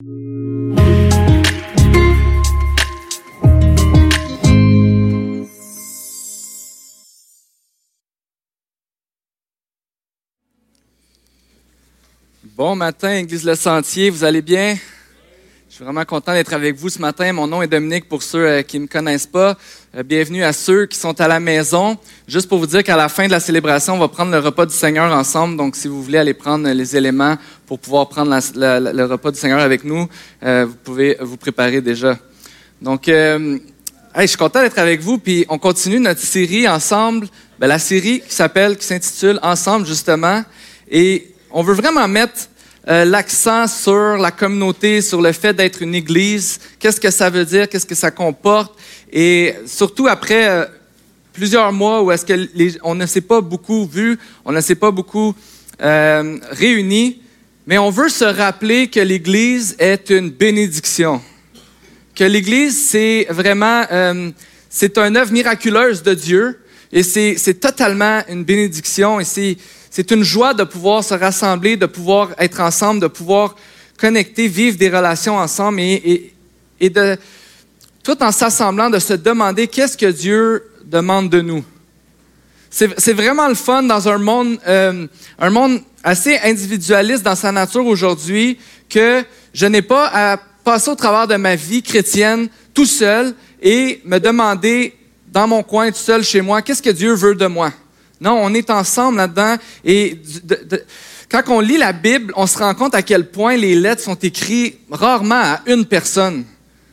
Bon matin, Église Le Sentier, vous allez bien? Je suis vraiment content d'être avec vous ce matin. Mon nom est Dominique pour ceux euh, qui ne me connaissent pas. Euh, bienvenue à ceux qui sont à la maison. Juste pour vous dire qu'à la fin de la célébration, on va prendre le repas du Seigneur ensemble. Donc, si vous voulez aller prendre les éléments pour pouvoir prendre le repas du Seigneur avec nous, euh, vous pouvez vous préparer déjà. Donc, je suis content d'être avec vous. Puis, on continue notre série ensemble. Ben, la série qui s'appelle, qui s'intitule Ensemble justement. Et on veut vraiment mettre euh, l'accent sur la communauté, sur le fait d'être une église. Qu'est-ce que ça veut dire? Qu'est-ce que ça comporte? Et surtout après euh, plusieurs mois où est-ce que on ne s'est pas beaucoup vu, on ne s'est pas beaucoup euh, réunis, mais on veut se rappeler que l'Église est une bénédiction. Que l'Église, c'est vraiment, c'est une œuvre miraculeuse de Dieu et c'est totalement une bénédiction et c'est c'est une joie de pouvoir se rassembler, de pouvoir être ensemble, de pouvoir connecter, vivre des relations ensemble et, de, tout en s'assemblant, de se demander qu'est-ce que Dieu demande de nous. C'est vraiment le fun dans un monde, euh, un monde assez individualiste dans sa nature aujourd'hui que je n'ai pas à passer au travers de ma vie chrétienne tout seul et me demander dans mon coin tout seul chez moi, qu'est-ce que Dieu veut de moi? Non, on est ensemble là-dedans. Et quand on lit la Bible, on se rend compte à quel point les lettres sont écrites rarement à une personne.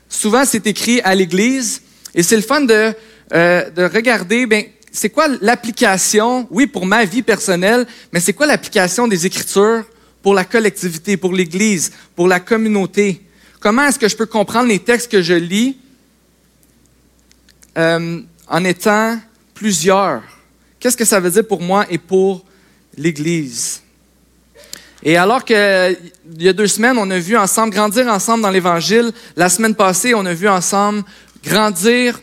Souvent, c'est écrit à l'Église. Et c'est le fun de, euh, de regarder, ben, c'est quoi l'application, oui, pour ma vie personnelle, mais c'est quoi l'application des Écritures pour la collectivité, pour l'Église, pour la communauté? Comment est-ce que je peux comprendre les textes que je lis euh, en étant plusieurs? Qu'est-ce que ça veut dire pour moi et pour l'Église? Et alors qu'il y a deux semaines, on a vu ensemble grandir ensemble dans l'Évangile, la semaine passée, on a vu ensemble grandir,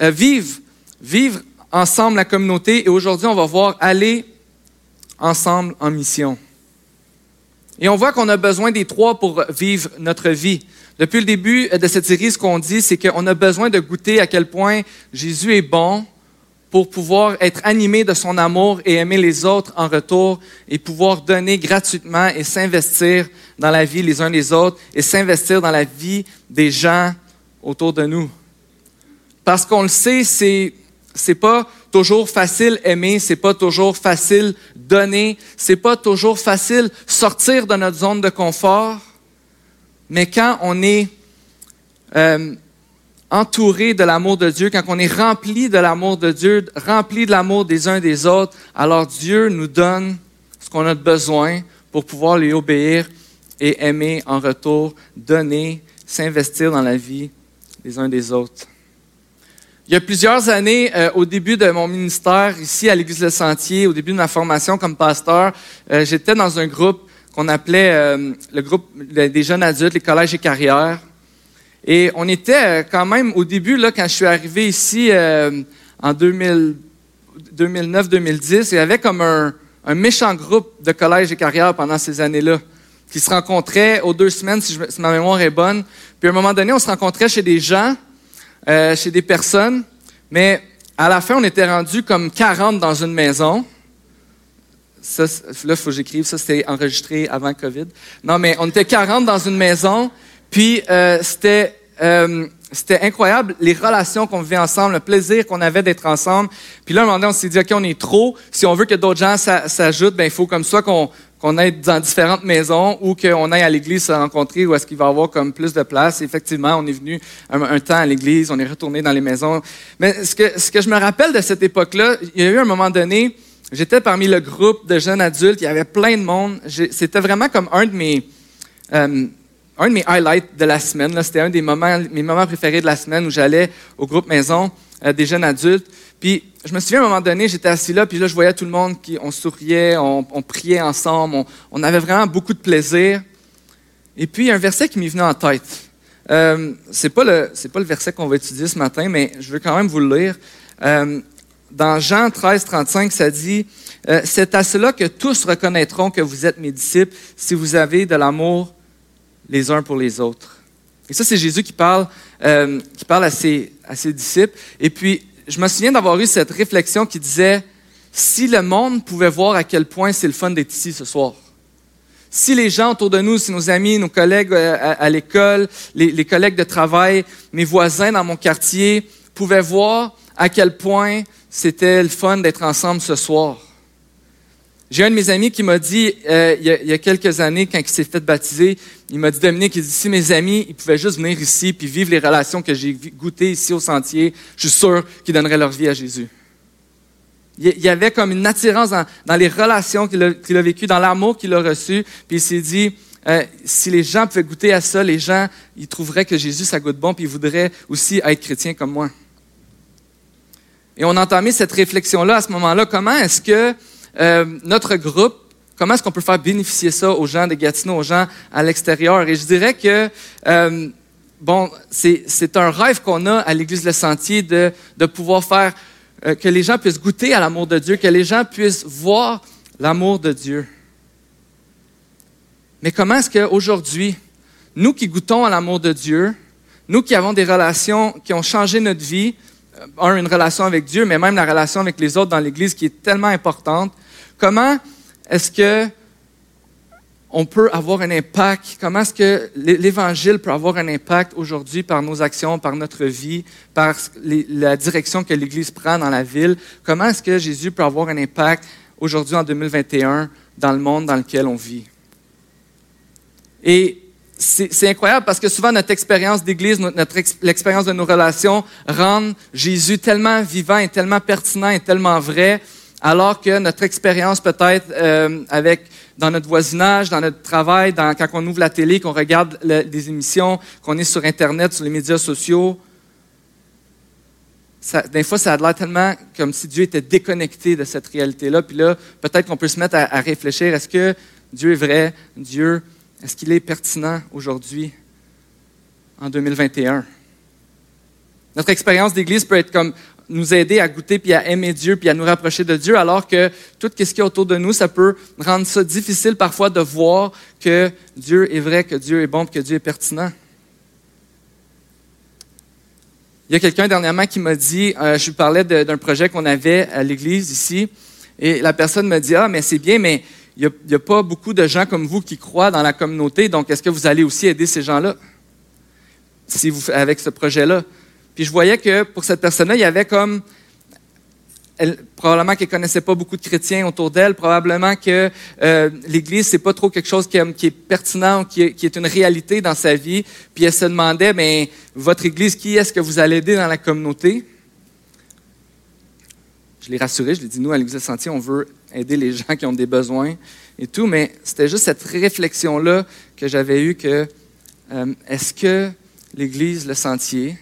euh, vivre, vivre ensemble la communauté, et aujourd'hui, on va voir aller ensemble en mission. Et on voit qu'on a besoin des trois pour vivre notre vie. Depuis le début de cette série, ce qu'on dit, c'est qu'on a besoin de goûter à quel point Jésus est bon, pour pouvoir être animé de son amour et aimer les autres en retour et pouvoir donner gratuitement et s'investir dans la vie les uns des autres et s'investir dans la vie des gens autour de nous. Parce qu'on le sait, c'est c'est pas toujours facile aimer, c'est pas toujours facile donner, c'est pas toujours facile sortir de notre zone de confort. Mais quand on est euh, entouré de l'amour de Dieu, quand on est rempli de l'amour de Dieu, rempli de l'amour des uns des autres, alors Dieu nous donne ce qu'on a besoin pour pouvoir lui obéir et aimer en retour, donner, s'investir dans la vie des uns des autres. Il y a plusieurs années, euh, au début de mon ministère ici à l'Église Le Sentier, au début de ma formation comme pasteur, euh, j'étais dans un groupe qu'on appelait euh, le groupe des jeunes adultes, les collèges et carrières. Et on était euh, quand même au début, là, quand je suis arrivé ici euh, en 2009-2010, il y avait comme un, méchant groupe de collège et carrière pendant ces années-là, qui se rencontraient aux deux semaines, si, ma mémoire est bonne. Puis à un moment donné, on se rencontrait chez des gens, euh, chez des personnes, mais à la fin, on était rendu comme 40 dans une maison. Là, il faut que j'écrive, ça c'était enregistré avant COVID. Non, mais on était 40 dans une maison, puis c'était euh, c'était incroyable les relations qu'on vivait ensemble, le plaisir qu'on avait d'être ensemble. Puis là, un moment donné, on s'est dit, OK, on est trop. Si on veut que d'autres gens s'ajoutent, ben il faut comme ça qu'on qu'on aille dans différentes maisons ou qu'on aille à l'église se rencontrer où est-ce qu'il va y avoir comme plus de place. effectivement, on est venu un, temps à l'église, on est retourné dans les maisons. Mais ce que, ce que je me rappelle de cette époque-là, il y a eu un moment donné, j'étais parmi le groupe de jeunes adultes, il y avait plein de monde. C'était vraiment comme un de mes... Euh, un de mes highlights de la semaine. C'était un des moments, mes moments préférés de la semaine où j'allais au groupe maison euh, des jeunes adultes. Puis je me souviens à un moment donné, j'étais assis là, puis là je voyais tout le monde qui, on souriait, on, priait ensemble, on, avait vraiment beaucoup de plaisir. Et puis il y a un verset qui m'est venu en tête. Euh, c'est pas le pas le verset qu'on va étudier ce matin, mais je veux quand même vous le lire. Euh, dans Jean 13, 35, ça dit euh, C'est à cela que tous reconnaîtront que vous êtes mes disciples si vous avez de l'amour les uns pour les autres. Et ça, c'est Jésus qui parle, euh, qui parle à ses, disciples. Et puis, je me souviens d'avoir eu cette réflexion qui disait, si le monde pouvait voir à quel point c'est le fun d'être ici ce soir, si les gens autour de nous, si nos amis, nos collègues euh, à, l'école, les, les, collègues de travail, mes voisins dans mon quartier pouvaient voir à quel point c'était le fun d'être ensemble ce soir. J'ai un de mes amis qui m'a dit, euh, il, y a, quelques années, quand il s'est fait baptiser, il m'a dit, Dominique, il dit, si mes amis, ils pouvaient juste venir ici puis vivre les relations que j'ai goûtées ici au sentier, je suis sûr qu'ils donneraient leur vie à Jésus. Il y avait comme une attirance dans, les relations qu'il a, vécues, dans l'amour qu'il a reçu. Puis il s'est dit, euh, si les gens pouvaient goûter à ça, les gens, ils trouveraient que Jésus, ça goûte bon, puis ils voudraient aussi être chrétiens comme moi. Et on a entamé cette réflexion-là à ce moment-là. Comment est-ce que euh, notre groupe, comment est-ce qu'on peut faire bénéficier ça aux gens de Gatineau, aux gens à l'extérieur? Et je dirais que, euh, bon, c'est un rêve qu'on a à l'Église Le Sentier de, de pouvoir faire euh, que les gens puissent goûter à l'amour de Dieu, que les gens puissent voir l'amour de Dieu. Mais comment est-ce qu'aujourd'hui, nous qui goûtons à l'amour de Dieu, nous qui avons des relations qui ont changé notre vie, un, une relation avec Dieu, mais même la relation avec les autres dans l'Église qui est tellement importante, comment est-ce que on peut avoir un impact, comment est-ce que l'Évangile peut avoir un impact aujourd'hui par nos actions, par notre vie, par la direction que l'Église prend dans la ville, comment est-ce que Jésus peut avoir un impact aujourd'hui en 2021 dans le monde dans lequel on vit? Et c'est incroyable parce que souvent notre expérience d'Église, notre, l'expérience de nos relations rend Jésus tellement vivant et tellement pertinent et tellement vrai, alors que notre expérience peut-être euh, avec dans notre voisinage, dans notre travail, dans, quand on ouvre la télé, qu'on regarde des émissions, qu'on est sur Internet, sur les médias sociaux, ça, des fois, ça a l'air tellement comme si Dieu était déconnecté de cette réalité-là. Puis là, peut-être qu'on peut se mettre à, à réfléchir, est-ce que Dieu est vrai? Dieu, est-ce qu'il est pertinent aujourd'hui, en 2021? Notre expérience d'Église peut être comme nous aider à goûter puis à aimer Dieu puis à nous rapprocher de Dieu, alors que tout ce qui est autour de nous, ça peut rendre ça difficile parfois de voir que Dieu est vrai, que Dieu est bon, que Dieu est pertinent. Il y a quelqu'un dernièrement qui m'a dit, euh, je lui parlais d'un projet qu'on avait à l'église ici, et la personne me dit, ah, mais c'est bien, mais il n'y a, pas beaucoup de gens comme vous qui croient dans la communauté, donc est-ce que vous allez aussi aider ces gens-là? Si avec ce projet-là? Puis je voyais que pour cette personne-là, il y avait comme probablement qu'elle connaissait pas beaucoup de chrétiens autour d'elle, probablement que euh, l'Église c'est pas trop quelque chose qui, est pertinent, qui est, qui est, une réalité dans sa vie. Puis elle se demandait, mais votre Église, qui est-ce que vous allez aider dans la communauté? Je l'ai rassuré, je lui ai dit, nous à l'Église Sentier, on veut aider les gens qui ont des besoins et tout, mais c'était juste cette réflexion là que j'avais eue que euh, est-ce que l'Église, le Sentier,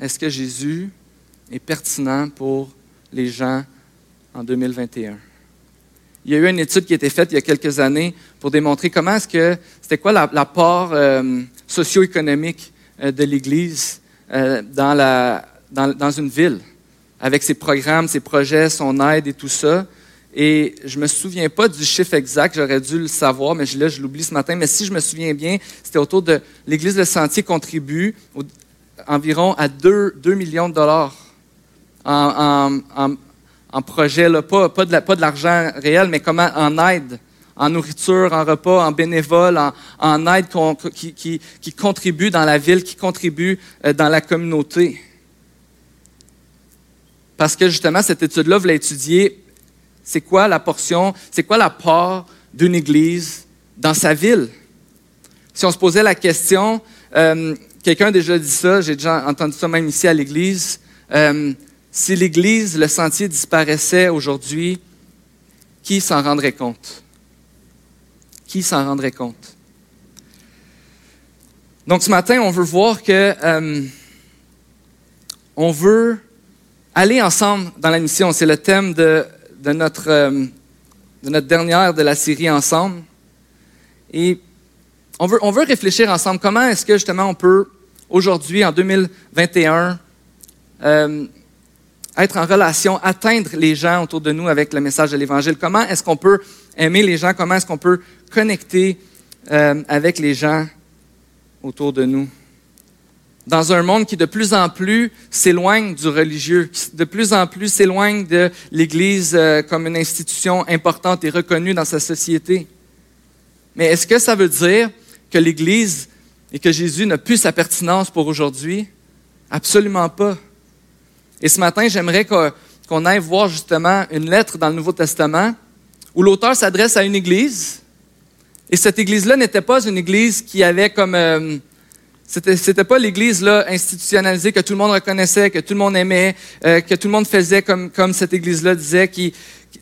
est-ce que Jésus est pertinent pour les gens en 2021? Il y a eu une étude qui a été faite il y a quelques années pour démontrer comment est-ce que c'était quoi la, part euh, socio-économique euh, de l'Église euh, dans, la, une ville, avec ses programmes, ses projets, son aide et tout ça. Et je me souviens pas du chiffre exact, j'aurais dû le savoir, mais là, je l'oublie ce matin. Mais si je me souviens bien, c'était autour de l'Église de Sentier contribue environ à 2, millions de dollars en, projet, pas, pas de l'argent réel, mais comment en aide, en nourriture, en repas, en bénévole, en, aide qui, qui, qui, contribue dans la ville, qui contribue euh, dans la communauté. Parce que justement, cette étude-là voulait étudier c'est quoi la portion, c'est quoi la part d'une Église dans sa ville. Si on se posait la question, euh, Quelqu'un a déjà dit ça, j'ai déjà entendu ça même ici à l'Église. Euh, si l'Église, le sentier disparaissait aujourd'hui, qui s'en rendrait compte? Qui s'en rendrait compte? Donc ce matin, on veut voir que euh, on veut aller ensemble dans la mission. C'est le thème de, notre, euh, de notre dernière de la série Ensemble. Et on veut, on veut réfléchir ensemble comment est-ce que justement on peut aujourd'hui, en 2021, euh, être en relation, atteindre les gens autour de nous avec le message de l'Évangile? Comment est-ce qu'on peut aimer les gens? Comment est-ce qu'on peut connecter euh, avec les gens autour de nous? Dans un monde qui de plus en plus s'éloigne du religieux, qui de plus en plus s'éloigne de l'Église euh, comme une institution importante et reconnue dans sa société. Mais est-ce que ça veut dire que l'Église et que Jésus n'a plus sa pertinence pour aujourd'hui? Absolument pas. Et ce matin, j'aimerais qu'on aille voir justement une lettre dans le Nouveau Testament où l'auteur s'adresse à une église. Et cette église-là n'était pas une église qui avait comme... Euh, c'était, pas l'église là institutionnalisée que tout le monde reconnaissait, que tout le monde aimait, euh, que tout le monde faisait comme, comme cette église-là disait, qui,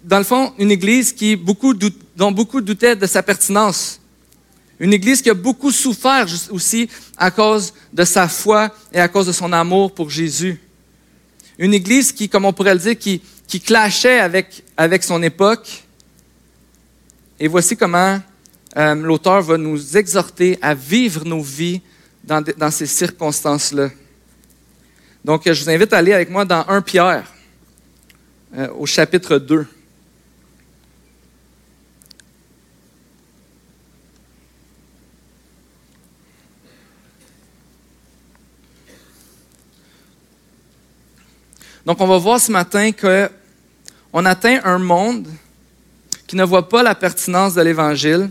dans le fond, une église qui beaucoup dont beaucoup doutaient de sa pertinence. Une église qui a beaucoup souffert aussi à cause de sa foi et à cause de son amour pour Jésus. Une église qui, comme on pourrait le dire, qui, qui clashait avec, son époque. Et voici comment euh, l'auteur va nous exhorter à vivre nos vies dans, dans ces circonstances-là. Donc, je vous invite à aller avec moi dans 1 Pierre, euh, au chapitre 2. Donc, on va voir ce matin qu'on atteint un monde qui ne voit pas la pertinence de l'Évangile,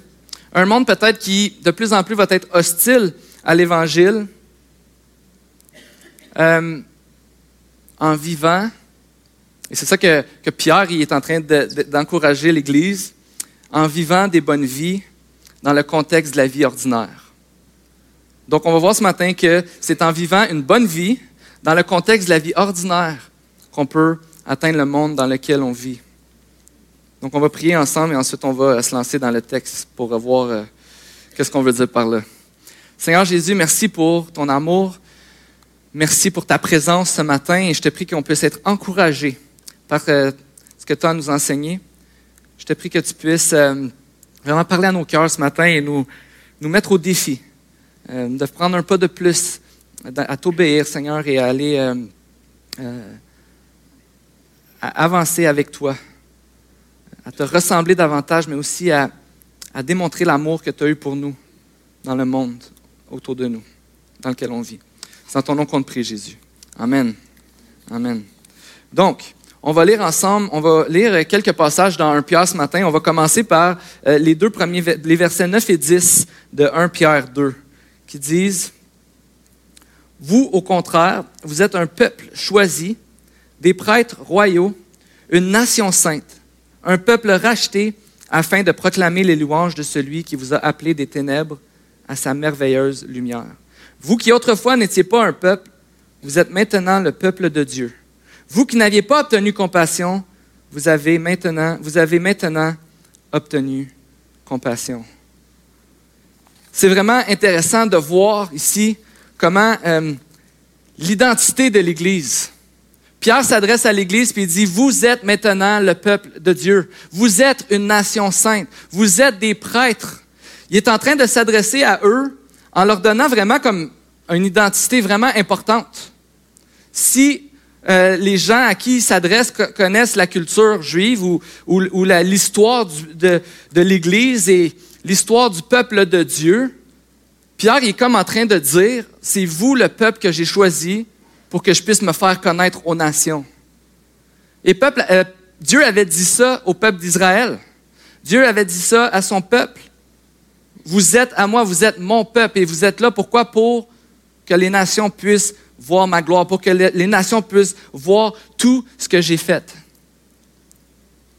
un monde peut-être qui de plus en plus va être hostile à l'Évangile, euh, en vivant, et c'est ça que, Pierre est en train d'encourager l'Église, en vivant des bonnes vies dans le contexte de la vie ordinaire. Donc, on va voir ce matin que c'est en vivant une bonne vie dans le contexte de la vie ordinaire qu'on peut atteindre le monde dans lequel on vit. Donc, on va prier ensemble et ensuite on va se lancer dans le texte pour voir euh, qu'est-ce qu'on veut dire par là. Seigneur Jésus, merci pour ton amour. Merci pour ta présence ce matin et je te prie qu'on puisse être encouragé par euh, ce que tu as à nous enseigner. Je te prie que tu puisses euh, vraiment parler à nos cœurs ce matin et nous, nous mettre au défi de prendre un pas de plus à t'obéir, Seigneur, et à aller à avancer avec toi, à te ressembler davantage, mais aussi à, démontrer l'amour que tu as eu pour nous dans le monde autour de nous, dans lequel on vit. C'est en ton nom qu'on te prie, Jésus. Amen. Amen. Donc, on va lire ensemble, on va lire quelques passages dans 1 Pierre ce matin. On va commencer par euh, les deux premiers, les versets 9 et 10 de 1 Pierre 2, qui disent, Vous, au contraire, vous êtes un peuple choisi, des prêtres royaux, une nation sainte, un peuple racheté afin de proclamer les louanges de celui qui vous a appelé des ténèbres à sa merveilleuse lumière. Vous qui autrefois n'étiez pas un peuple, vous êtes maintenant le peuple de Dieu. Vous qui n'aviez pas obtenu compassion, vous avez maintenant, vous avez maintenant obtenu compassion. C'est vraiment intéressant de voir ici comment euh, l'identité de l'Église Pierre s'adresse à l'Église et dit, vous êtes maintenant le peuple de Dieu. Vous êtes une nation sainte. Vous êtes des prêtres. Il est en train de s'adresser à eux en leur donnant vraiment comme une identité vraiment importante. Si euh, les gens à qui il s'adresse connaissent la culture juive ou, l'histoire de l'Église et l'histoire du peuple de Dieu, Pierre est comme en train de dire, c'est vous le peuple que j'ai choisi, pour que je puisse me faire connaître aux nations. Et peuple, euh, Dieu avait dit ça au peuple d'Israël. Dieu avait dit ça à son peuple. Vous êtes à moi, vous êtes mon peuple et vous êtes là pourquoi? Pour que les nations puissent voir ma gloire, pour que les nations puissent voir tout ce que j'ai fait.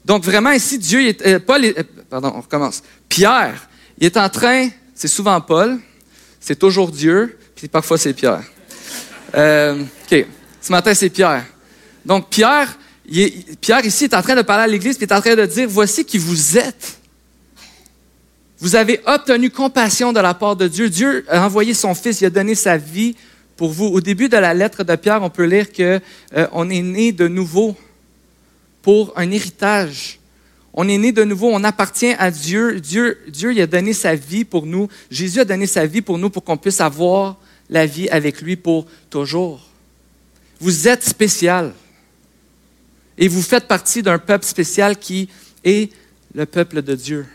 Donc vraiment ici, Dieu, est, euh, Paul, euh, pardon, on recommence. Pierre, il est en train, c'est souvent Paul, c'est toujours Dieu, puis parfois c'est Pierre. Euh, OK. Ce matin, c'est Pierre. Donc, Pierre, Pierre ici est en train de parler à l'Église, puis il est en train de dire, voici qui vous êtes. Vous avez obtenu compassion de la part de Dieu. Dieu a envoyé son Fils, il a donné sa vie pour vous. Au début de la lettre de Pierre, on peut lire que euh, on est né de nouveau pour un héritage. On est né de nouveau, on appartient à Dieu. Dieu, Dieu il a donné sa vie pour nous. Jésus a donné sa vie pour nous pour qu'on puisse avoir la vie avec lui pour toujours. Vous êtes spécial. Et vous faites partie d'un peuple spécial qui est le peuple de Dieu.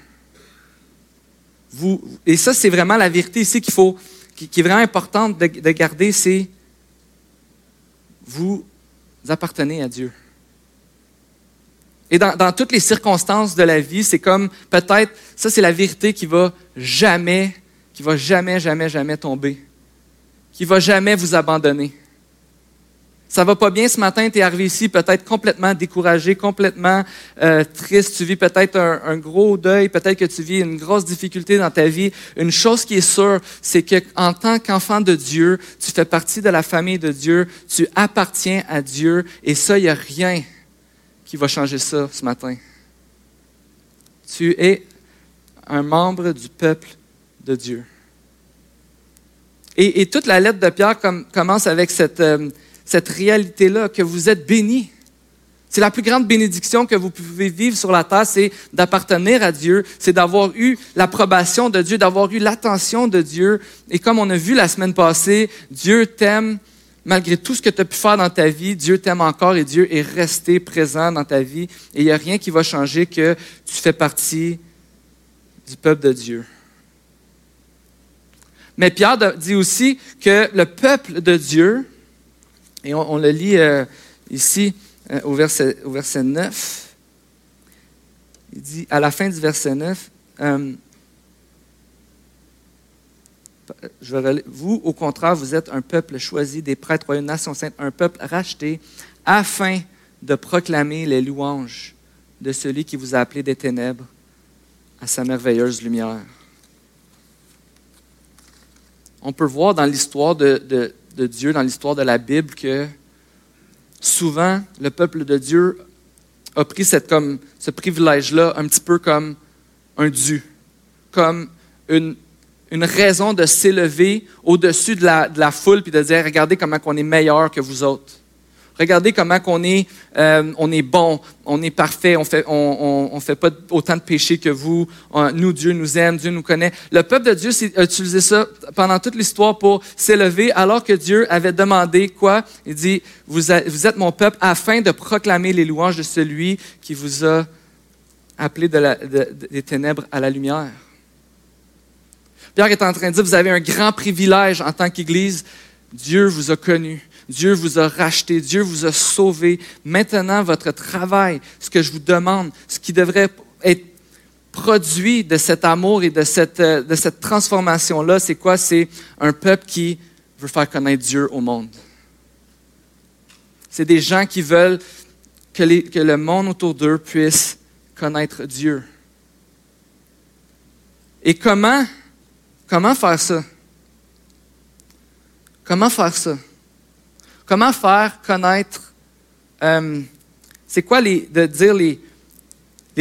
vous, et ça, c'est vraiment la vérité ici qu'il faut, qui, est vraiment importante de, de garder, c'est vous appartenez à Dieu. Et dans, dans, toutes les circonstances de la vie, c'est comme peut-être, ça c'est la vérité qui va jamais, qui va jamais, jamais, jamais tomber, qui va jamais vous abandonner ça va pas bien ce matin, tu es arrivé ici peut-être complètement découragé, complètement euh, triste, tu vis peut-être un, gros deuil, peut-être que tu vis une grosse difficulté dans ta vie. Une chose qui est sûre, c'est qu'en tant qu'enfant de Dieu, tu fais partie de la famille de Dieu, tu appartiens à Dieu, et ça, il n'y a rien qui va changer ça ce matin. Tu es un membre du peuple de Dieu. Et, toute la lettre de Pierre commence avec cette... Euh, cette réalité-là, que vous êtes bénis. C'est la plus grande bénédiction que vous pouvez vivre sur la terre, c'est d'appartenir à Dieu, c'est d'avoir eu l'approbation de Dieu, d'avoir eu l'attention de Dieu. Et comme on a vu la semaine passée, Dieu t'aime malgré tout ce que tu as pu faire dans ta vie, Dieu t'aime encore et Dieu est resté présent dans ta vie. Et il n'y a rien qui va changer que tu fais partie du peuple de Dieu. Mais Pierre dit aussi que le peuple de Dieu, et on, le lit euh, ici euh, au, verset, au, verset, 9. Il dit, à la fin du verset 9, euh, vous, au contraire, vous êtes un peuple choisi, des prêtres, une nation sainte, un peuple racheté, afin de proclamer les louanges de celui qui vous a appelé des ténèbres à sa merveilleuse lumière. On peut voir dans l'histoire de Dieu dans l'histoire de la Bible que souvent le peuple de Dieu a pris cette, comme, ce privilège-là un petit peu comme un dû, comme une, une raison de s'élever au-dessus de la, de la foule puis de dire regardez comment on est meilleur que vous autres. Regardez comment on est, euh, on est bon, on est parfait, on fait, fait pas autant de péchés que vous. nous, Dieu nous aime, Dieu nous connaît. Le peuple de Dieu a utilisé ça pendant toute l'histoire pour s'élever, alors que Dieu avait demandé quoi? Il dit vous, êtes mon peuple afin de proclamer les louanges de celui qui vous a appelé des ténèbres à la lumière. Pierre est en train de dire vous avez un grand privilège en tant qu'Église. Dieu vous a connu. Dieu vous a racheté, Dieu vous a sauvé. Maintenant, votre travail, ce que je vous demande, ce qui devrait être produit de cet amour et de cette, euh, transformation-là, c'est quoi? C'est un peuple qui veut faire connaître Dieu au monde. C'est des gens qui veulent que, le monde autour d'eux puisse connaître Dieu. Et comment faire ça? Comment faire ça? Comment faire connaître, euh, c'est quoi de dire les,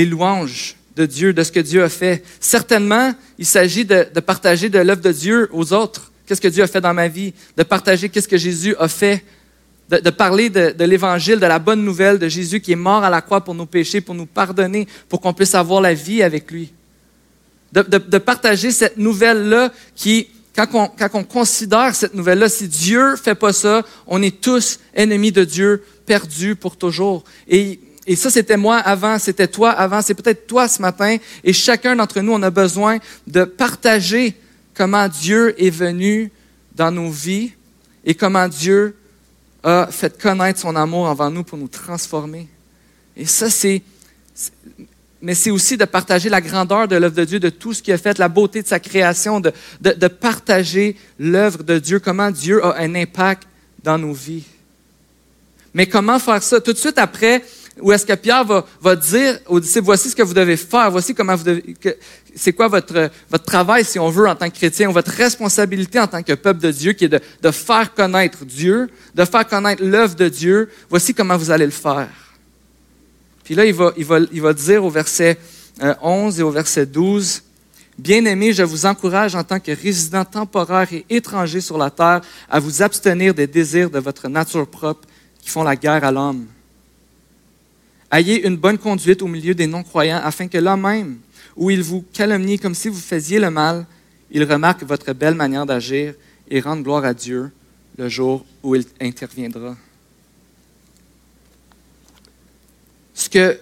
louanges de Dieu, de ce que Dieu a fait? Certainement, il s'agit de, partager de l'œuvre de Dieu aux autres. Qu'est-ce que Dieu a fait dans ma vie? De partager qu'est-ce que Jésus a fait de, parler de, de l'Évangile, de la bonne nouvelle de Jésus qui est mort à la croix pour nos péchés, pour nous pardonner, pour qu'on puisse avoir la vie avec lui. De, de partager cette nouvelle-là qui quand on, considère cette nouvelle-là, si Dieu fait pas ça, on est tous ennemis de Dieu, perdus pour toujours. Et, et ça, c'était moi avant, c'était toi avant, c'est peut-être toi ce matin. Et chacun d'entre nous, on a besoin de partager comment Dieu est venu dans nos vies et comment Dieu a fait connaître son amour envers nous pour nous transformer. Et ça, c'est mais c'est aussi de partager la grandeur de l'œuvre de Dieu, de tout ce qu'il a fait, la beauté de sa création, de, de, partager l'œuvre de Dieu, comment Dieu a un impact dans nos vies. Mais comment faire ça? Tout de suite après, où est-ce que Pierre va, va dire aux disciples, voici ce que vous devez faire, voici comment vous devez, c'est quoi votre, votre travail, si on veut, en tant que chrétien, ou votre responsabilité en tant que peuple de Dieu, qui est de, de faire connaître Dieu, de faire connaître l'œuvre de Dieu, voici comment vous allez le faire. Puis là, il va, dire au verset 11 euh, et au verset 12, Bien-aimés, je vous encourage en tant que résidents temporaires et étrangers sur la terre à vous abstenir des désirs de votre nature propre qui font la guerre à l'homme. Ayez une bonne conduite au milieu des non-croyants afin que là même, où ils vous calomnient comme si vous faisiez le mal, ils remarquent votre belle manière d'agir et rendent gloire à Dieu le jour où il interviendra. Ce que,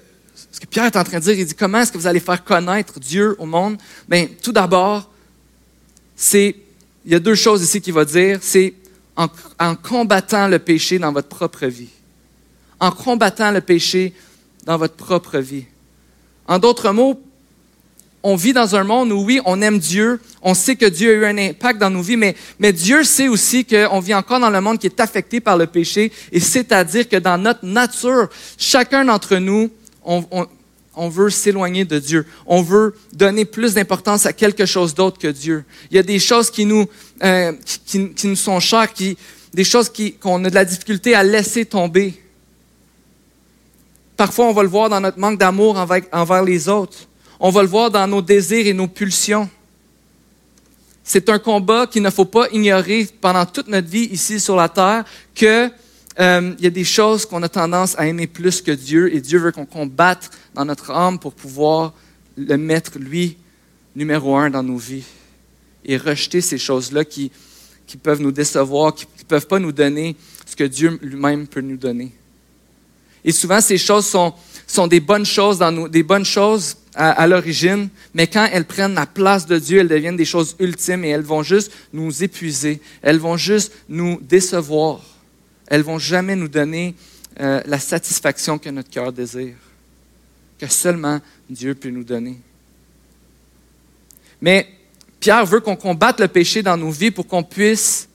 Pierre est en train de dire, il dit comment est-ce que vous allez faire connaître Dieu au monde? Bien, tout d'abord, c'est, il y a deux choses ici qu'il va dire, c'est en combattant le péché dans votre propre vie. En combattant le péché dans votre propre vie. En d'autres mots, on vit dans un monde où, oui, on aime Dieu, on sait que Dieu a eu un impact dans nos vies, mais, mais Dieu sait aussi qu'on vit encore dans le monde qui est affecté par le péché, et c'est-à-dire que dans notre nature, chacun d'entre nous, on, on, on veut s'éloigner de Dieu. On veut donner plus d'importance à quelque chose d'autre que Dieu. Il y a des choses qui nous, euh, qui, qui, nous sont chères, qui, des choses qu'on a de la difficulté à laisser tomber. Parfois, on va le voir dans notre manque d'amour envers, envers les autres. On va le voir dans nos désirs et nos pulsions. C'est un combat qu'il ne faut pas ignorer pendant toute notre vie ici sur la terre, qu'il euh, y a des choses qu'on a tendance à aimer plus que Dieu et Dieu veut qu'on combatte dans notre âme pour pouvoir le mettre, lui, numéro un dans nos vies et rejeter ces choses-là qui, qui peuvent nous décevoir, qui ne peuvent pas nous donner ce que Dieu lui-même peut nous donner. Et souvent, ces choses sont, sont des bonnes choses, à l'origine, mais quand elles prennent la place de Dieu, elles deviennent des choses ultimes et elles vont juste nous épuiser. Elles vont juste nous décevoir. Elles vont jamais nous donner euh, la satisfaction que notre cœur désire, que seulement Dieu peut nous donner. Mais Pierre veut qu'on combatte le péché dans nos vies pour qu'on puisse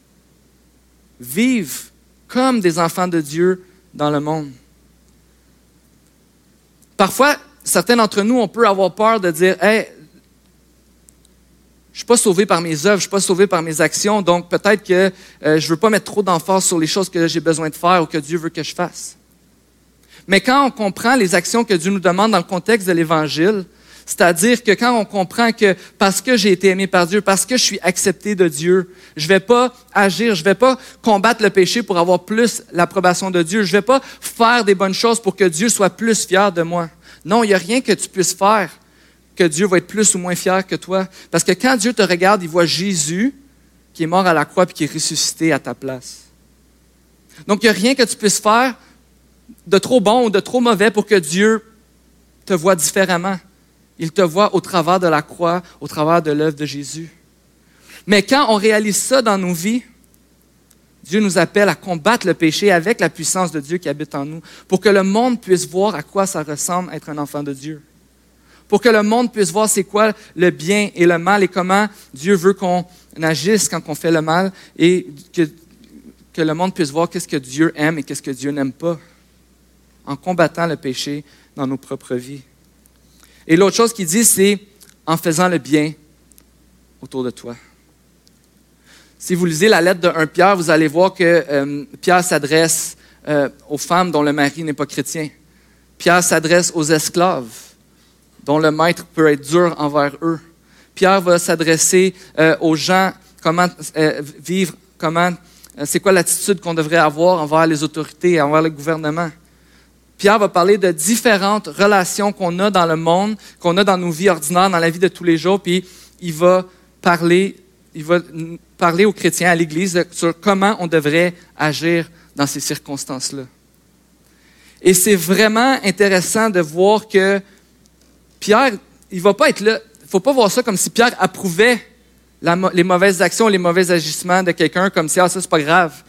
vivre comme des enfants de Dieu dans le monde. Parfois, certains d'entre nous, on peut avoir peur de dire, hey, je ne suis pas sauvé par mes œuvres, je ne suis pas sauvé par mes actions, donc peut-être que euh, je ne veux pas mettre trop d'emphase sur les choses que j'ai besoin de faire ou que Dieu veut que je fasse. Mais quand on comprend les actions que Dieu nous demande dans le contexte de l'Évangile, c'est-à-dire que quand on comprend que parce que j'ai été aimé par Dieu, parce que je suis accepté de Dieu, je ne vais pas agir, je ne vais pas combattre le péché pour avoir plus l'approbation de Dieu, je ne vais pas faire des bonnes choses pour que Dieu soit plus fier de moi. Non, il n'y a rien que tu puisses faire que Dieu va être plus ou moins fier que toi. Parce que quand Dieu te regarde, il voit Jésus qui est mort à la croix et qui est ressuscité à ta place. Donc, il n'y a rien que tu puisses faire de trop bon ou de trop mauvais pour que Dieu te voie différemment. Il te voit au travers de la croix, au travers de l'œuvre de Jésus. Mais quand on réalise ça dans nos vies, Dieu nous appelle à combattre le péché avec la puissance de Dieu qui habite en nous, pour que le monde puisse voir à quoi ça ressemble être un enfant de Dieu. Pour que le monde puisse voir c'est quoi le bien et le mal et comment Dieu veut qu'on agisse quand on fait le mal et que, le monde puisse voir qu'est-ce que Dieu aime et qu'est-ce que Dieu n'aime pas en combattant le péché dans nos propres vies. Et l'autre chose qu'il dit, c'est en faisant le bien autour de toi. Si vous lisez la lettre de 1 Pierre, vous allez voir que euh, Pierre s'adresse euh, aux femmes dont le mari n'est pas chrétien. Pierre s'adresse aux esclaves dont le maître peut être dur envers eux. Pierre va s'adresser euh, aux gens, comment vivre, comment, c'est quoi l'attitude qu'on devrait avoir envers les autorités, envers le gouvernement. Pierre va parler de différentes relations qu'on a dans le monde, qu'on a dans nos vies ordinaires, dans la vie de tous les jours, puis il va parler, aux chrétiens, à l'Église, sur comment on devrait agir dans ces circonstances-là. Et c'est vraiment intéressant de voir que Pierre, il va pas être là. Il faut pas voir ça comme si Pierre approuvait les mauvaises actions, les mauvais agissements de quelqu'un, comme si ah ça c'est pas grave.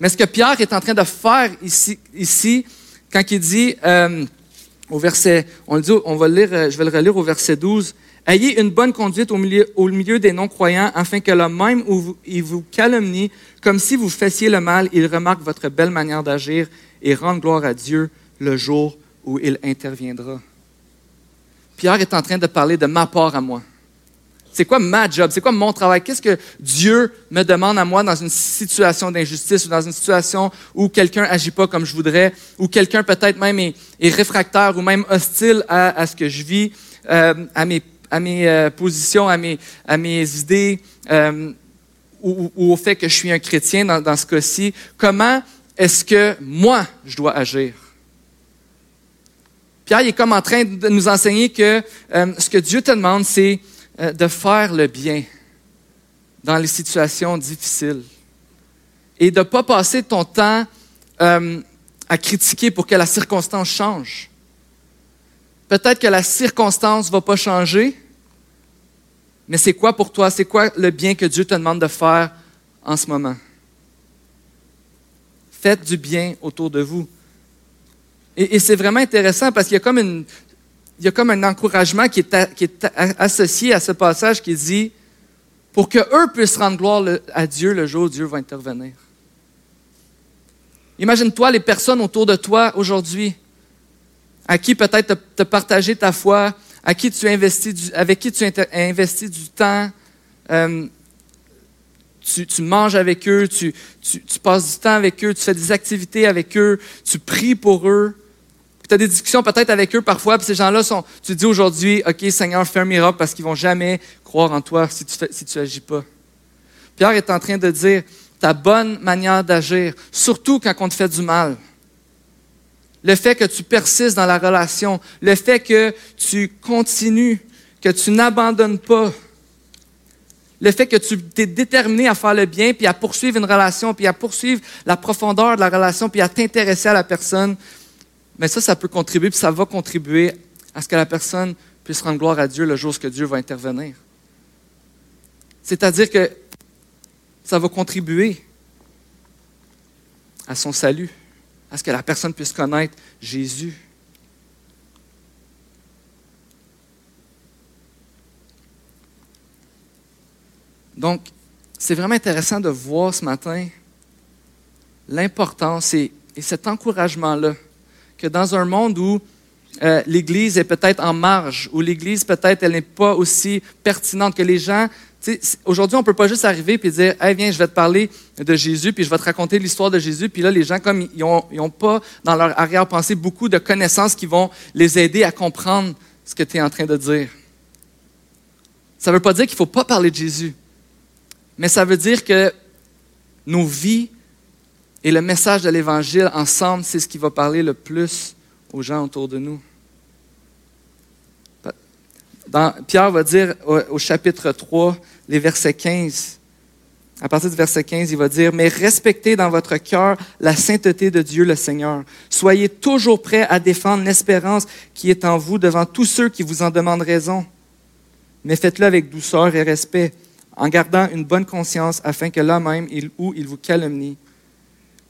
Mais ce que Pierre est en train de faire ici, ici quand il dit euh, au verset, on va lire, euh, je vais le relire au verset 12. Ayez une bonne conduite au milieu, au milieu des non-croyants, afin que le même où ils vous calomnient, comme si vous fassiez le mal, il remarque votre belle manière d'agir et rende gloire à Dieu le jour où il interviendra. Pierre est en train de parler de ma part à moi. C'est quoi ma job? C'est quoi mon travail? Qu'est-ce que Dieu me demande à moi dans une situation d'injustice ou dans une situation où quelqu'un agit pas comme je voudrais, ou quelqu'un peut-être même est, réfractaire ou même hostile à, ce que je vis, euh, à mes, à mes euh, positions, à mes, à mes idées, euh, ou, au fait que je suis un chrétien dans, dans ce cas-ci. Comment est-ce que moi, je dois agir? Pierre est comme en train de nous enseigner que ce que Dieu te demande, c'est de faire le bien dans les situations difficiles et de ne pas passer ton temps euh, à critiquer pour que la circonstance change. Peut-être que la circonstance ne va pas changer, mais c'est quoi pour toi? C'est quoi le bien que Dieu te demande de faire en ce moment? Faites du bien autour de vous. Et, c'est vraiment intéressant parce qu'il y a comme, une, il y a comme un encouragement qui est, associé à ce passage qui dit pour que eux puissent rendre gloire à Dieu le jour où Dieu va intervenir. Imagine-toi les personnes autour de toi aujourd'hui à qui peut-être te, partager ta foi, à qui tu investis avec qui tu as investi du temps, euh, tu, manges avec eux, tu, passes du temps avec eux, tu fais des activités avec eux, tu pries pour eux. Tu as des discussions peut-être avec eux parfois, puis ces gens-là sont. Tu dis aujourd'hui, OK, Seigneur, fais un miracle parce qu'ils vont jamais croire en toi si tu si tu agis pas. Pierre est en train de dire ta bonne manière d'agir, surtout quand on te fait du mal le fait que tu persistes dans la relation, le fait que tu continues, que tu n'abandonnes pas, le fait que tu es déterminé à faire le bien, puis à poursuivre une relation, puis à poursuivre la profondeur de la relation, puis à t'intéresser à la personne, mais ça, ça peut contribuer, puis ça va contribuer à ce que la personne puisse rendre gloire à Dieu le jour où Dieu va intervenir. C'est-à-dire que ça va contribuer à son salut à ce que la personne puisse connaître Jésus. Donc, c'est vraiment intéressant de voir ce matin l'importance et, cet encouragement-là, que dans un monde où euh, l'Église est peut-être en marge, où l'Église peut-être elle n'est pas aussi pertinente, que les gens Aujourd'hui, on ne peut pas juste arriver et dire Hey, viens, je vais te parler de Jésus, puis je vais te raconter l'histoire de Jésus. Puis là, les gens, comme ils n'ont pas dans leur arrière-pensée beaucoup de connaissances qui vont les aider à comprendre ce que tu es en train de dire. Ça ne veut pas dire qu'il ne faut pas parler de Jésus, mais ça veut dire que nos vies et le message de l'Évangile ensemble, c'est ce qui va parler le plus aux gens autour de nous. Pierre va dire au, chapitre 3, les versets 15, à partir du verset 15, il va dire, Mais respectez dans votre cœur la sainteté de Dieu le Seigneur. Soyez toujours prêts à défendre l'espérance qui est en vous devant tous ceux qui vous en demandent raison. Mais faites-le avec douceur et respect, en gardant une bonne conscience, afin que là même où il vous calomnie,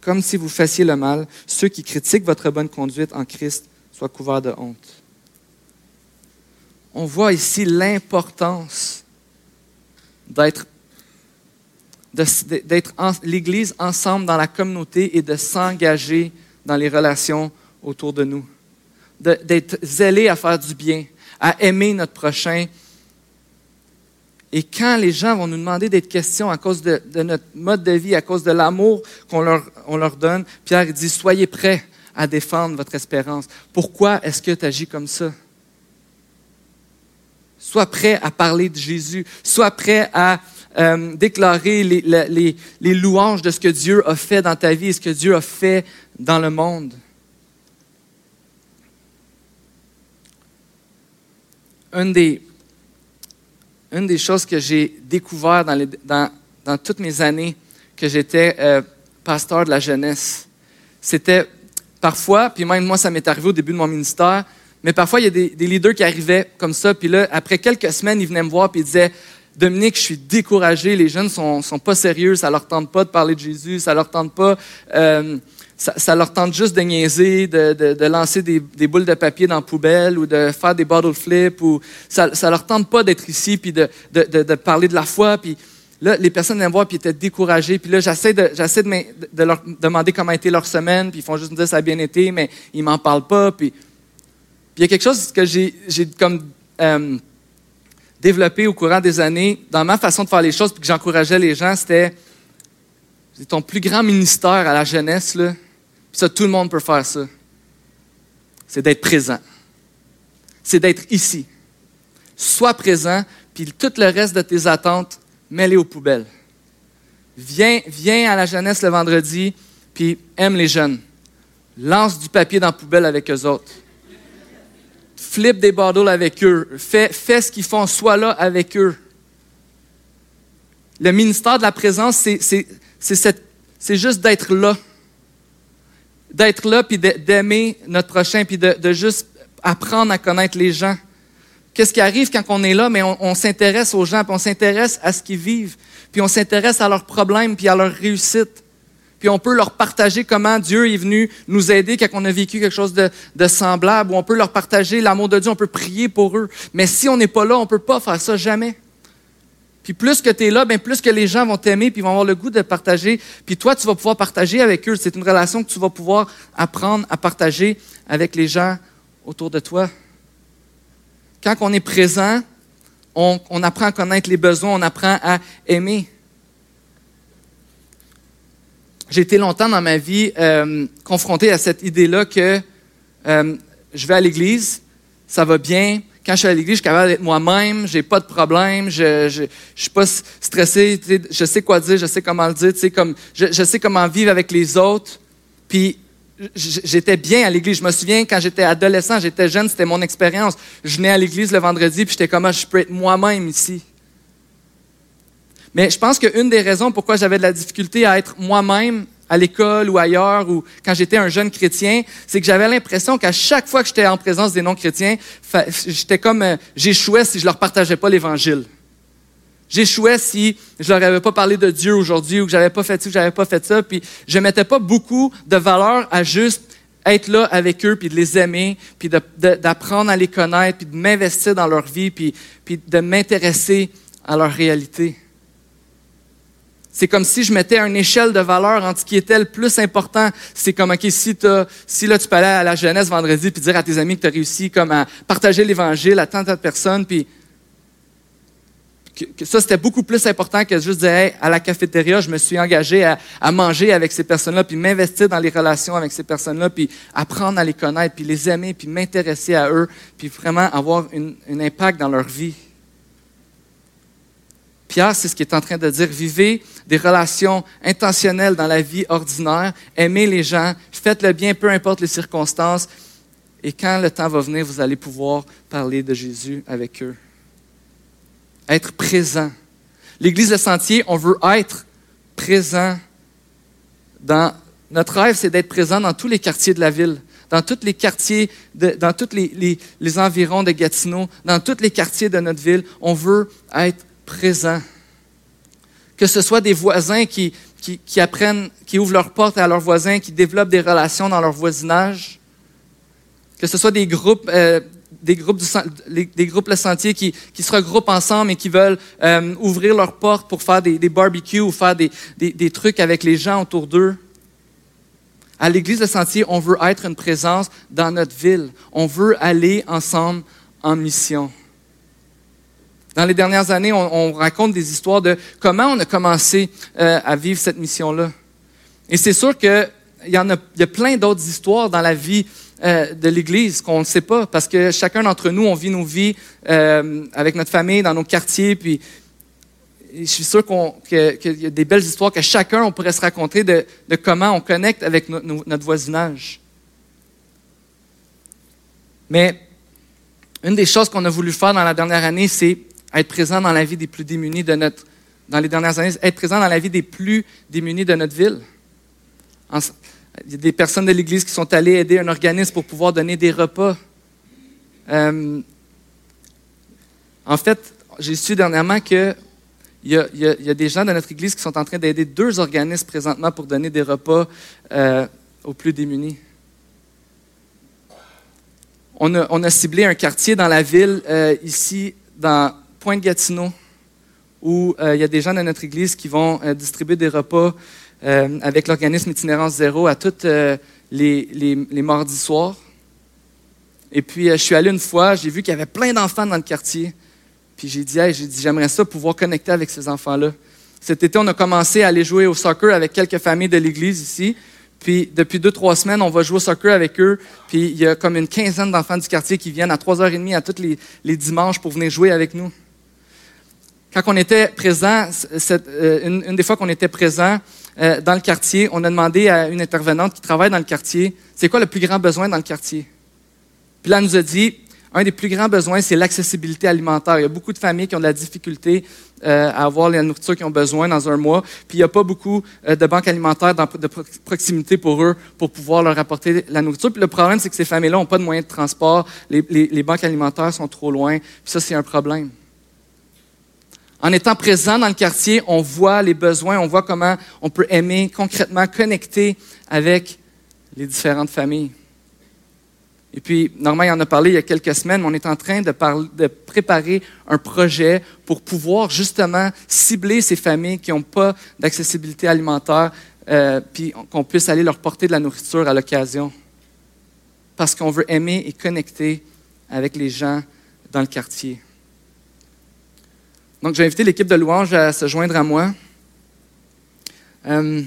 comme si vous fassiez le mal, ceux qui critiquent votre bonne conduite en Christ soient couverts de honte on voit ici l'importance d'être d'être l'Église ensemble dans la communauté et de s'engager dans les relations autour de nous. D'être zélé à faire du bien, à aimer notre prochain. Et quand les gens vont nous demander des questions à cause de, notre mode de vie, à cause de l'amour qu'on leur, on leur donne, Pierre dit, soyez prêts à défendre votre espérance. Pourquoi est-ce que tu agis comme ça? Sois prêt à parler de Jésus. Sois prêt à euh, déclarer les, louanges de ce que Dieu a fait dans ta vie et ce que Dieu a fait dans le monde. Une des, une des choses que j'ai découvert dans, toutes mes années que j'étais euh, pasteur de la jeunesse, c'était parfois, puis même moi ça m'est arrivé au début de mon ministère, mais parfois, il y a des, leaders qui arrivaient comme ça, puis là, après quelques semaines, ils venaient me voir, puis ils disaient, Dominique, je suis découragé, les jeunes sont, sont pas sérieux, ça leur tente pas de parler de Jésus, ça leur tente pas, euh, ça, leur tente juste de niaiser, de, de, lancer des, des, boules de papier dans la poubelle ou de faire des bottle flips, ou ça, ça leur tente pas d'être ici, puis de, de, parler de la foi, puis là, les personnes viennent me voir, puis étaient découragés, puis là, j'essaie de, j'essaie de, de, leur demander comment a été leur semaine, puis ils font juste me dire ça a bien été, mais ils m'en parlent pas, puis puis il y a quelque chose que j'ai comme euh, développé au courant des années dans ma façon de faire les choses, puis que j'encourageais les gens, c'était ton plus grand ministère à la jeunesse, là, puis ça, tout le monde peut faire ça. C'est d'être présent. C'est d'être ici. Sois présent, puis tout le reste de tes attentes, mets-les aux poubelles. Viens, viens à la jeunesse le vendredi, puis aime les jeunes. Lance du papier dans la poubelle avec eux autres flippe des bottles avec eux, fais, fais ce qu'ils font, sois là avec eux. Le ministère de la présence, c'est juste d'être là. D'être là, puis d'aimer notre prochain, puis de, juste apprendre à connaître les gens. Qu'est-ce qui arrive quand on est là, mais on, s'intéresse aux gens, puis on s'intéresse à ce qu'ils vivent, puis on s'intéresse à leurs problèmes, puis à leurs réussites. Puis on peut leur partager comment Dieu est venu nous aider quand on a vécu quelque chose de, de semblable, ou on peut leur partager l'amour de Dieu, on peut prier pour eux. Mais si on n'est pas là, on ne peut pas faire ça jamais. Puis plus que tu es là, bien plus que les gens vont t'aimer, puis vont avoir le goût de partager. Puis toi, tu vas pouvoir partager avec eux. C'est une relation que tu vas pouvoir apprendre à partager avec les gens autour de toi. Quand on est présent, on, apprend à connaître les besoins, on apprend à aimer. J'ai été longtemps dans ma vie euh, confronté à cette idée-là que euh, je vais à l'église, ça va bien, quand je suis à l'église, je suis capable d'être moi-même, j'ai pas de problème, je, je, je suis pas stressé, je sais quoi dire, je sais comment le dire, comme, je, je sais comment vivre avec les autres. Puis j'étais bien à l'église. Je me souviens quand j'étais adolescent, j'étais jeune, c'était mon expérience. Je venais à l'église le vendredi, puis j'étais comme, ah, je peux être moi-même ici. Mais je pense qu'une des raisons pourquoi j'avais de la difficulté à être moi-même à l'école ou ailleurs ou quand j'étais un jeune chrétien, c'est que j'avais l'impression qu'à chaque fois que j'étais en présence des non-chrétiens, j'étais comme euh, j'échouais si je leur partageais pas l'évangile. J'échouais si je leur avais pas parlé de Dieu aujourd'hui ou que j'avais pas fait ci ou que j'avais pas fait ça, puis je mettais pas beaucoup de valeur à juste être là avec eux, puis de les aimer, puis d'apprendre à les connaître, puis de m'investir dans leur vie, puis, puis de m'intéresser à leur réalité. C'est comme si je mettais une échelle de valeur entre ce qui était le plus important. C'est comme, OK, si, si là, tu peux aller à la jeunesse vendredi puis dire à tes amis que tu as réussi comme à partager l'Évangile à tant de personnes, puis que, ça, c'était beaucoup plus important que juste dire, à la cafétéria, je me suis engagé à, manger avec ces personnes-là, puis m'investir dans les relations avec ces personnes-là, puis apprendre à les connaître, puis les aimer, puis m'intéresser à eux, puis vraiment avoir un impact dans leur vie. Pierre, c'est ce qu'il est en train de dire. Vivez des relations intentionnelles dans la vie ordinaire. Aimez les gens. Faites le bien, peu importe les circonstances. Et quand le temps va venir, vous allez pouvoir parler de Jésus avec eux. Être présent. L'Église de Sentier, on veut être présent dans. Notre rêve, c'est d'être présent dans tous les quartiers de la ville dans tous les quartiers, dans tous les, environs de Gatineau, dans tous les quartiers de notre ville. On veut être présent. Que ce soit des voisins qui, qui, apprennent, qui ouvrent leurs portes à leurs voisins, qui développent des relations dans leur voisinage. Que ce soit des groupes, euh, des groupes, des groupes Le Sentier qui, qui, se regroupent ensemble et qui veulent euh, ouvrir leurs portes pour faire des, des barbecues ou faire des, des, des trucs avec les gens autour d'eux. À l'Église Le Sentier, on veut être une présence dans notre ville. On veut aller ensemble en mission. Dans les dernières années, on, raconte des histoires de comment on a commencé euh, à vivre cette mission-là. Et c'est sûr qu'il y, en a, y a plein d'autres histoires dans la vie euh, de l'Église qu'on ne sait pas, parce que chacun d'entre nous, on vit nos vies euh, avec notre famille, dans nos quartiers, puis je suis sûr qu'il y a des belles histoires que chacun, on pourrait se raconter de comment on connecte avec notre voisinage. Mais une des choses qu'on a voulu faire dans la dernière année, c'est être présent dans la vie des plus démunis de notre, dans les dernières années, être présent dans la vie des plus démunis de notre ville. il y a des personnes de l'Église qui sont allées aider un organisme pour pouvoir donner des repas. Euh, en fait, j'ai su dernièrement qu'il y, a, y, a des gens de notre Église qui sont en train d'aider deux organismes présentement pour donner des repas euh, aux plus démunis. On a, on a, ciblé un quartier dans la ville, euh, ici, dans, Pointe-Gatineau, où euh, il y a des gens de notre Église qui vont euh, distribuer des repas euh, avec l'organisme Itinérance Zéro à tous les, les, mardis soirs. Et puis, je suis allé une fois, j'ai vu qu'il y avait plein d'enfants dans le quartier. Puis j'ai dit, j'ai dit, j'aimerais ça pouvoir connecter avec ces enfants-là. Cet été, on a commencé à aller jouer au soccer avec quelques familles de l'Église ici. Puis depuis deux, trois semaines, on va jouer au soccer avec eux. Puis il y a comme une quinzaine d'enfants du quartier qui viennent à 3h30 à tous les, les dimanches pour venir jouer avec nous. Quand on était présent, euh, une, des fois qu'on était présent euh, dans le quartier, on a demandé à une intervenante qui travaille dans le quartier, c'est quoi le plus grand besoin dans le quartier? Puis là, elle nous a dit, un des plus grands besoins, c'est l'accessibilité alimentaire. Il y a beaucoup de familles qui ont de la difficulté euh, à avoir la nourriture qu'ils ont besoin dans un mois, puis il n'y a pas beaucoup de banques alimentaires de proximité pour eux pour pouvoir leur apporter la nourriture. Puis le problème, c'est que ces familles-là n'ont pas de moyens de transport, les, les banques alimentaires sont trop loin, puis ça, c'est un problème. En étant présent dans le quartier, on voit les besoins, on voit comment on peut aimer concrètement, connecter avec les différentes familles. Et puis, Normand en a parlé il y a quelques semaines, mais on est en train de, préparer un projet pour pouvoir justement cibler ces familles qui n'ont pas d'accessibilité alimentaire, euh, puis qu'on puisse aller leur porter de la nourriture à l'occasion. Parce qu'on veut aimer et connecter avec les gens dans le quartier. Donc, j'ai invité l'équipe de louange à se joindre à moi. Euh,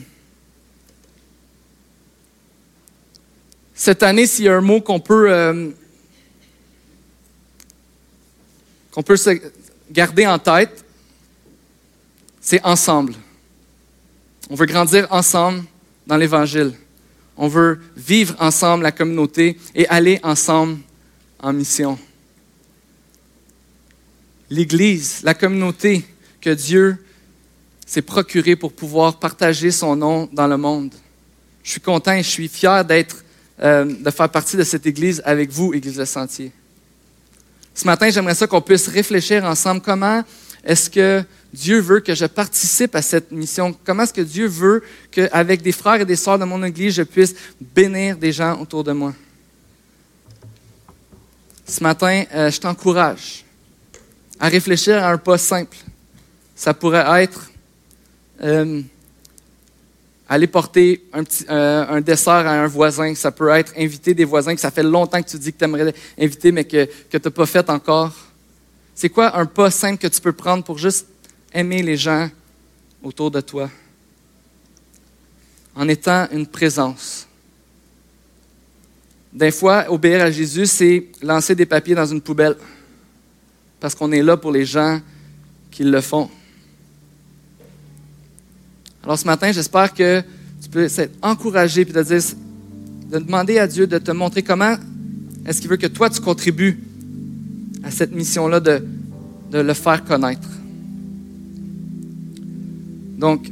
Cette année, s'il y a un mot qu'on peut, euh, qu'on peut se garder en tête, c'est ensemble. On veut grandir ensemble dans l'Évangile. On veut vivre ensemble la communauté et aller ensemble en mission. L'Église, la communauté que Dieu s'est procurée pour pouvoir partager son nom dans le monde. Je suis content et je suis fier d'être euh, de faire partie de cette Église avec vous, Église de Sentier. Ce matin, j'aimerais ça qu'on puisse réfléchir ensemble comment est-ce que Dieu veut que je participe à cette mission? Comment est-ce que Dieu veut qu'avec des frères et des sœurs de mon Église, je puisse bénir des gens autour de moi? Ce matin, euh, je t'encourage à réfléchir à un pas simple. Ça pourrait être euh, aller porter euh, un, dessert à un voisin. Ça peut être inviter des voisins que ça fait longtemps que tu dis que tu aimerais inviter, mais que, que tu n'as pas fait encore. C'est quoi un pas simple que tu peux prendre pour juste aimer les gens autour de toi? En étant une présence. Des fois, obéir à Jésus, c'est lancer des papiers dans une poubelle. Parce qu'on est là pour les gens qui le font. Alors ce matin, j'espère que tu peux être encouragé puis de, dire, de demander à Dieu de te montrer comment est-ce qu'il veut que toi tu contribues à cette mission-là de, de le faire connaître. Donc,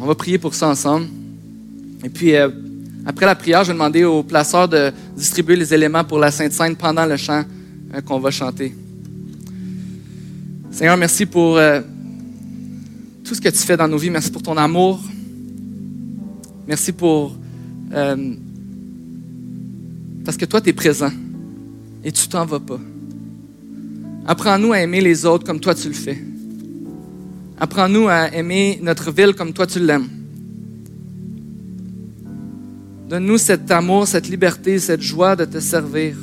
on va prier pour ça ensemble. Et puis, euh, après la prière, je vais demander aux placeurs de distribuer les éléments pour la Sainte Seine pendant le chant euh, qu'on va chanter. Seigneur, merci pour euh, tout ce que tu fais dans nos vies. Merci pour ton amour. Merci pour... Euh, parce que toi, tu es présent et tu t'en vas pas. Apprends-nous à aimer les autres comme toi tu le fais. Apprends-nous à aimer notre ville comme toi tu l'aimes. Donne-nous cet amour, cette liberté, cette joie de te servir.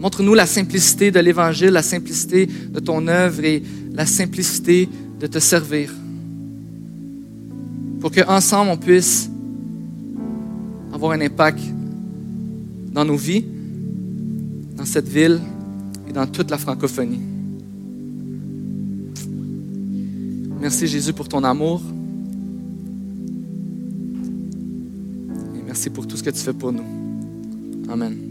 Montre-nous la simplicité de l'Évangile, la simplicité de ton œuvre et la simplicité de te servir. Pour qu'ensemble, on puisse avoir un impact dans nos vies, dans cette ville et dans toute la francophonie. Merci Jésus pour ton amour. Et merci pour tout ce que tu fais pour nous. Amen.